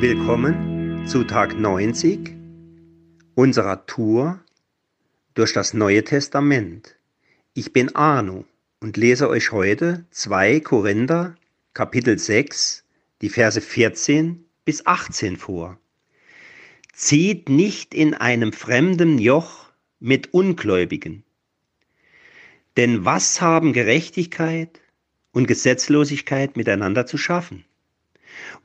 Willkommen zu Tag 90 unserer Tour durch das Neue Testament. Ich bin Arno und lese euch heute 2 Korinther Kapitel 6, die Verse 14 bis 18 vor. Zieht nicht in einem fremden Joch mit Ungläubigen. Denn was haben Gerechtigkeit und Gesetzlosigkeit miteinander zu schaffen?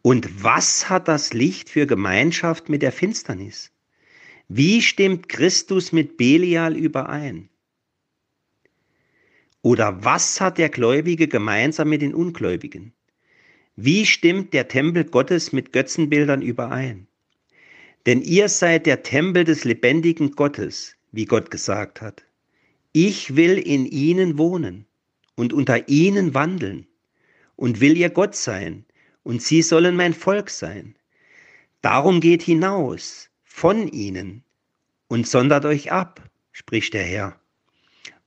Und was hat das Licht für Gemeinschaft mit der Finsternis? Wie stimmt Christus mit Belial überein? Oder was hat der Gläubige gemeinsam mit den Ungläubigen? Wie stimmt der Tempel Gottes mit Götzenbildern überein? Denn ihr seid der Tempel des lebendigen Gottes, wie Gott gesagt hat. Ich will in ihnen wohnen und unter ihnen wandeln und will ihr Gott sein und sie sollen mein Volk sein. Darum geht hinaus von ihnen und sondert euch ab, spricht der Herr,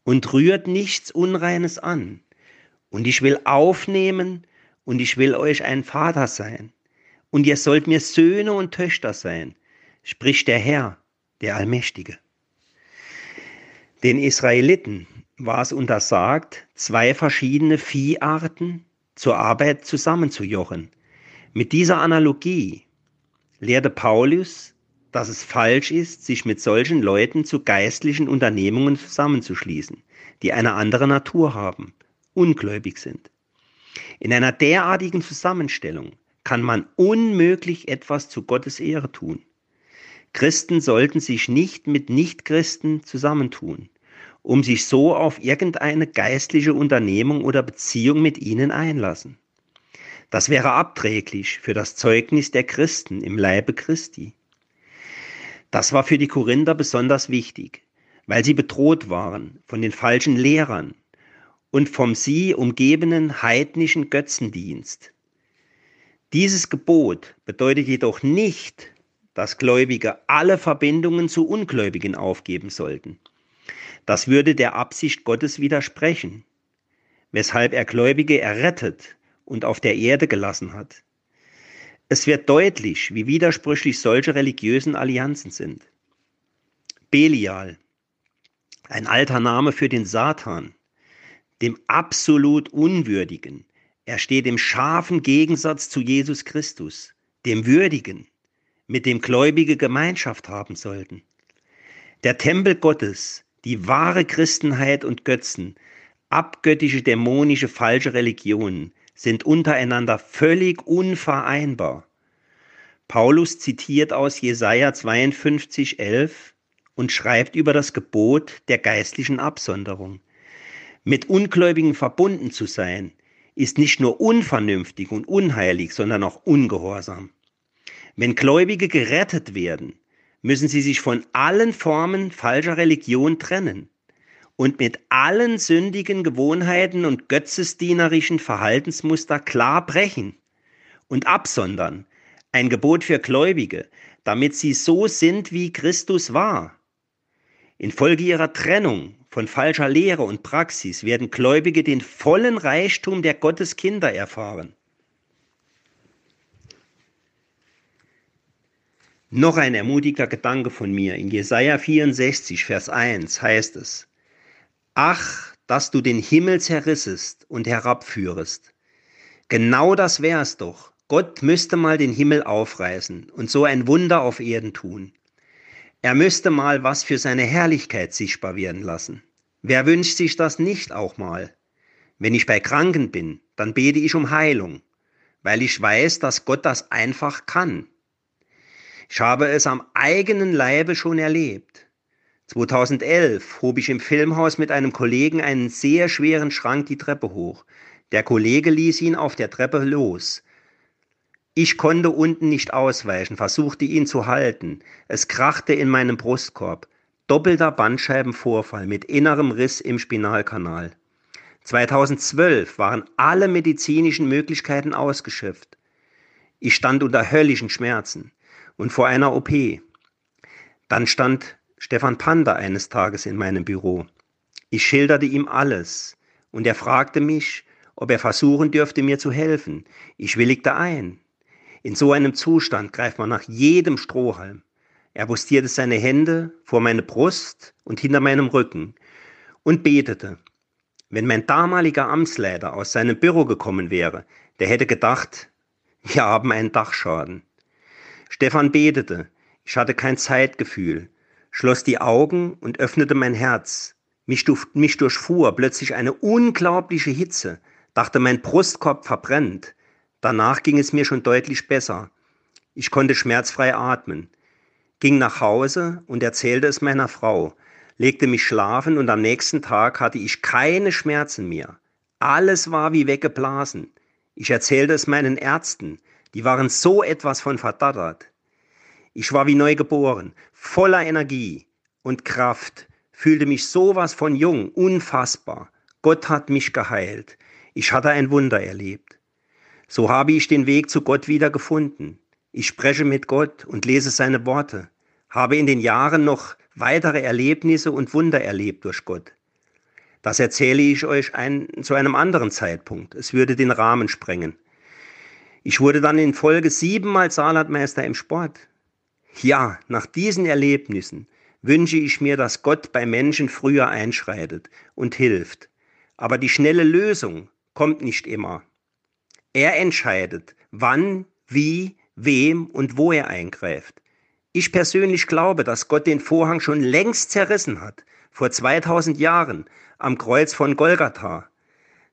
und rührt nichts Unreines an. Und ich will aufnehmen und ich will euch ein Vater sein. Und ihr sollt mir Söhne und Töchter sein, spricht der Herr, der Allmächtige. Den Israeliten war es untersagt, zwei verschiedene Vieharten zur Arbeit zusammenzujochen. Mit dieser Analogie lehrte Paulus, dass es falsch ist, sich mit solchen Leuten zu geistlichen Unternehmungen zusammenzuschließen, die eine andere Natur haben, ungläubig sind. In einer derartigen Zusammenstellung kann man unmöglich etwas zu Gottes Ehre tun. Christen sollten sich nicht mit Nichtchristen zusammentun, um sich so auf irgendeine geistliche Unternehmung oder Beziehung mit ihnen einlassen. Das wäre abträglich für das Zeugnis der Christen im Leibe Christi. Das war für die Korinther besonders wichtig, weil sie bedroht waren von den falschen Lehrern und vom sie umgebenen heidnischen Götzendienst. Dieses Gebot bedeutet jedoch nicht, dass Gläubige alle Verbindungen zu Ungläubigen aufgeben sollten. Das würde der Absicht Gottes widersprechen, weshalb er Gläubige errettet und auf der Erde gelassen hat. Es wird deutlich, wie widersprüchlich solche religiösen Allianzen sind. Belial, ein alter Name für den Satan, dem absolut Unwürdigen. Er steht im scharfen Gegensatz zu Jesus Christus, dem Würdigen, mit dem Gläubige Gemeinschaft haben sollten. Der Tempel Gottes die wahre Christenheit und Götzen, abgöttische, dämonische, falsche Religionen sind untereinander völlig unvereinbar. Paulus zitiert aus Jesaja 52, 11 und schreibt über das Gebot der geistlichen Absonderung. Mit Ungläubigen verbunden zu sein, ist nicht nur unvernünftig und unheilig, sondern auch ungehorsam. Wenn Gläubige gerettet werden, müssen sie sich von allen Formen falscher Religion trennen und mit allen sündigen Gewohnheiten und götzesdienerischen Verhaltensmuster klar brechen und absondern. Ein Gebot für Gläubige, damit sie so sind, wie Christus war. Infolge ihrer Trennung von falscher Lehre und Praxis werden Gläubige den vollen Reichtum der Gotteskinder erfahren. Noch ein ermutiger Gedanke von mir. In Jesaja 64, Vers 1 heißt es: Ach, dass du den Himmel zerrissest und herabführest. Genau das wär's doch. Gott müsste mal den Himmel aufreißen und so ein Wunder auf Erden tun. Er müsste mal was für seine Herrlichkeit sichtbar werden lassen. Wer wünscht sich das nicht auch mal? Wenn ich bei Kranken bin, dann bete ich um Heilung, weil ich weiß, dass Gott das einfach kann. Ich habe es am eigenen Leibe schon erlebt. 2011 hob ich im Filmhaus mit einem Kollegen einen sehr schweren Schrank die Treppe hoch. Der Kollege ließ ihn auf der Treppe los. Ich konnte unten nicht ausweichen, versuchte ihn zu halten. Es krachte in meinem Brustkorb. Doppelter Bandscheibenvorfall mit innerem Riss im Spinalkanal. 2012 waren alle medizinischen Möglichkeiten ausgeschöpft. Ich stand unter höllischen Schmerzen und vor einer OP. Dann stand Stefan Panda eines Tages in meinem Büro. Ich schilderte ihm alles und er fragte mich, ob er versuchen dürfte, mir zu helfen. Ich willigte ein. In so einem Zustand greift man nach jedem Strohhalm. Er postierte seine Hände vor meine Brust und hinter meinem Rücken und betete. Wenn mein damaliger Amtsleiter aus seinem Büro gekommen wäre, der hätte gedacht, wir haben einen Dachschaden. Stefan betete. Ich hatte kein Zeitgefühl, schloss die Augen und öffnete mein Herz. Mich, mich durchfuhr plötzlich eine unglaubliche Hitze, dachte mein Brustkorb verbrennt. Danach ging es mir schon deutlich besser. Ich konnte schmerzfrei atmen, ging nach Hause und erzählte es meiner Frau, legte mich schlafen und am nächsten Tag hatte ich keine Schmerzen mehr. Alles war wie weggeblasen. Ich erzählte es meinen Ärzten, die waren so etwas von verdattert. Ich war wie neu geboren, voller Energie und Kraft, fühlte mich sowas von jung, unfassbar. Gott hat mich geheilt. Ich hatte ein Wunder erlebt. So habe ich den Weg zu Gott wieder gefunden. Ich spreche mit Gott und lese seine Worte, habe in den Jahren noch weitere Erlebnisse und Wunder erlebt durch Gott. Das erzähle ich euch ein, zu einem anderen Zeitpunkt. Es würde den Rahmen sprengen. Ich wurde dann in Folge siebenmal Saarlandmeister im Sport. Ja, nach diesen Erlebnissen wünsche ich mir, dass Gott bei Menschen früher einschreitet und hilft. Aber die schnelle Lösung kommt nicht immer. Er entscheidet, wann, wie, wem und wo er eingreift. Ich persönlich glaube, dass Gott den Vorhang schon längst zerrissen hat, vor 2000 Jahren am Kreuz von Golgatha.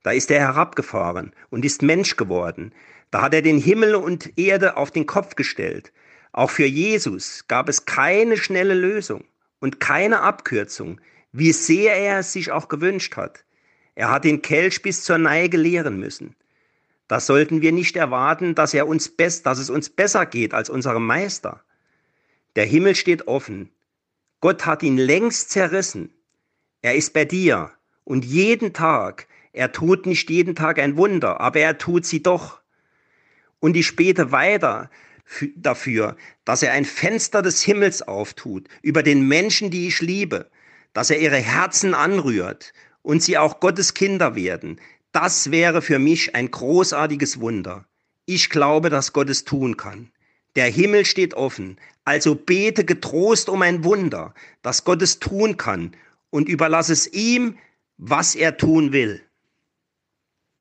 Da ist er herabgefahren und ist Mensch geworden. Da hat er den Himmel und Erde auf den Kopf gestellt. Auch für Jesus gab es keine schnelle Lösung und keine Abkürzung, wie sehr er es sich auch gewünscht hat. Er hat den Kelch bis zur Neige leeren müssen. Da sollten wir nicht erwarten, dass, er uns best, dass es uns besser geht als unserem Meister. Der Himmel steht offen. Gott hat ihn längst zerrissen. Er ist bei dir und jeden Tag. Er tut nicht jeden Tag ein Wunder, aber er tut sie doch. Und ich bete weiter dafür, dass er ein Fenster des Himmels auftut über den Menschen, die ich liebe, dass er ihre Herzen anrührt und sie auch Gottes Kinder werden, das wäre für mich ein großartiges Wunder. Ich glaube, dass Gott es tun kann. Der Himmel steht offen, also bete getrost um ein Wunder, dass Gott es tun kann und überlasse es ihm, was er tun will.